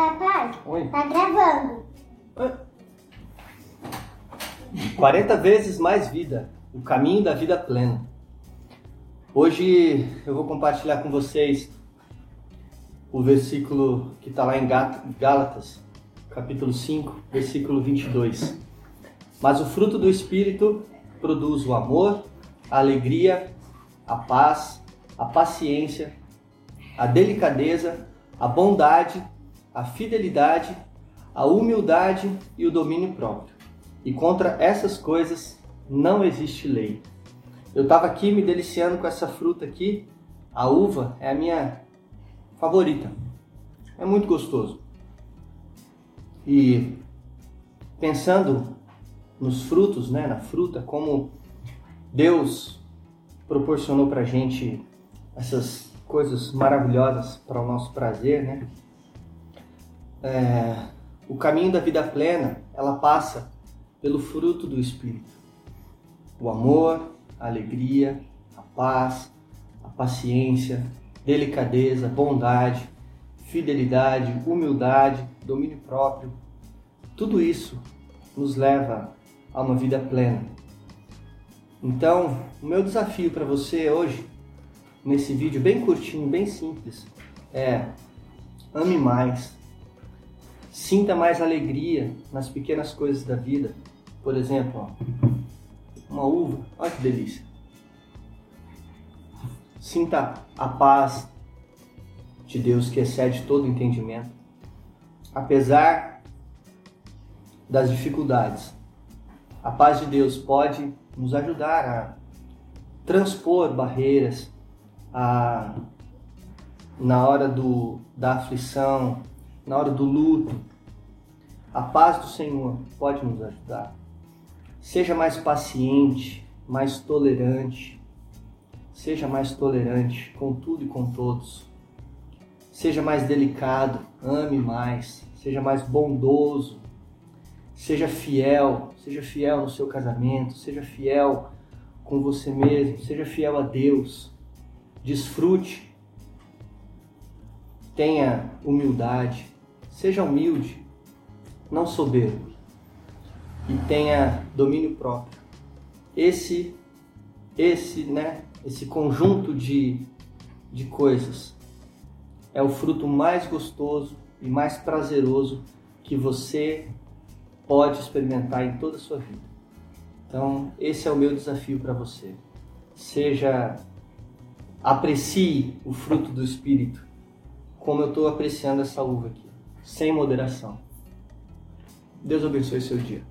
Tá Papai, Oi. tá gravando. 40 vezes mais vida, o caminho da vida plena. Hoje eu vou compartilhar com vocês o versículo que está lá em Gálatas, capítulo 5, versículo 22. Mas o fruto do Espírito produz o amor, a alegria, a paz, a paciência, a delicadeza, a bondade, a fidelidade, a humildade e o domínio próprio. E contra essas coisas não existe lei. Eu estava aqui me deliciando com essa fruta aqui. A uva é a minha favorita. É muito gostoso. E pensando nos frutos, né, na fruta, como Deus proporcionou para gente essas coisas maravilhosas para o nosso prazer, né? É, o caminho da vida plena, ela passa pelo fruto do Espírito. O amor, a alegria, a paz, a paciência, delicadeza, bondade, fidelidade, humildade, domínio próprio. Tudo isso nos leva a uma vida plena. Então, o meu desafio para você hoje, nesse vídeo bem curtinho, bem simples, é ame mais, sinta mais alegria nas pequenas coisas da vida, por exemplo, ó, uma uva, olha que delícia. Sinta a paz de Deus que excede todo entendimento. Apesar das dificuldades, a paz de Deus pode nos ajudar a transpor barreiras, a, na hora do, da aflição, na hora do luto. A paz do Senhor pode nos ajudar. Seja mais paciente, mais tolerante. Seja mais tolerante com tudo e com todos. Seja mais delicado, ame mais, seja mais bondoso. Seja fiel, seja fiel no seu casamento, seja fiel com você mesmo, seja fiel a Deus. Desfrute. Tenha humildade. Seja humilde, não soberbo e tenha domínio próprio. Esse, esse, né, esse conjunto de, de coisas é o fruto mais gostoso e mais prazeroso que você pode experimentar em toda a sua vida. Então, esse é o meu desafio para você. Seja aprecie o fruto do espírito, como eu estou apreciando essa uva aqui, sem moderação. Deus abençoe seu dia.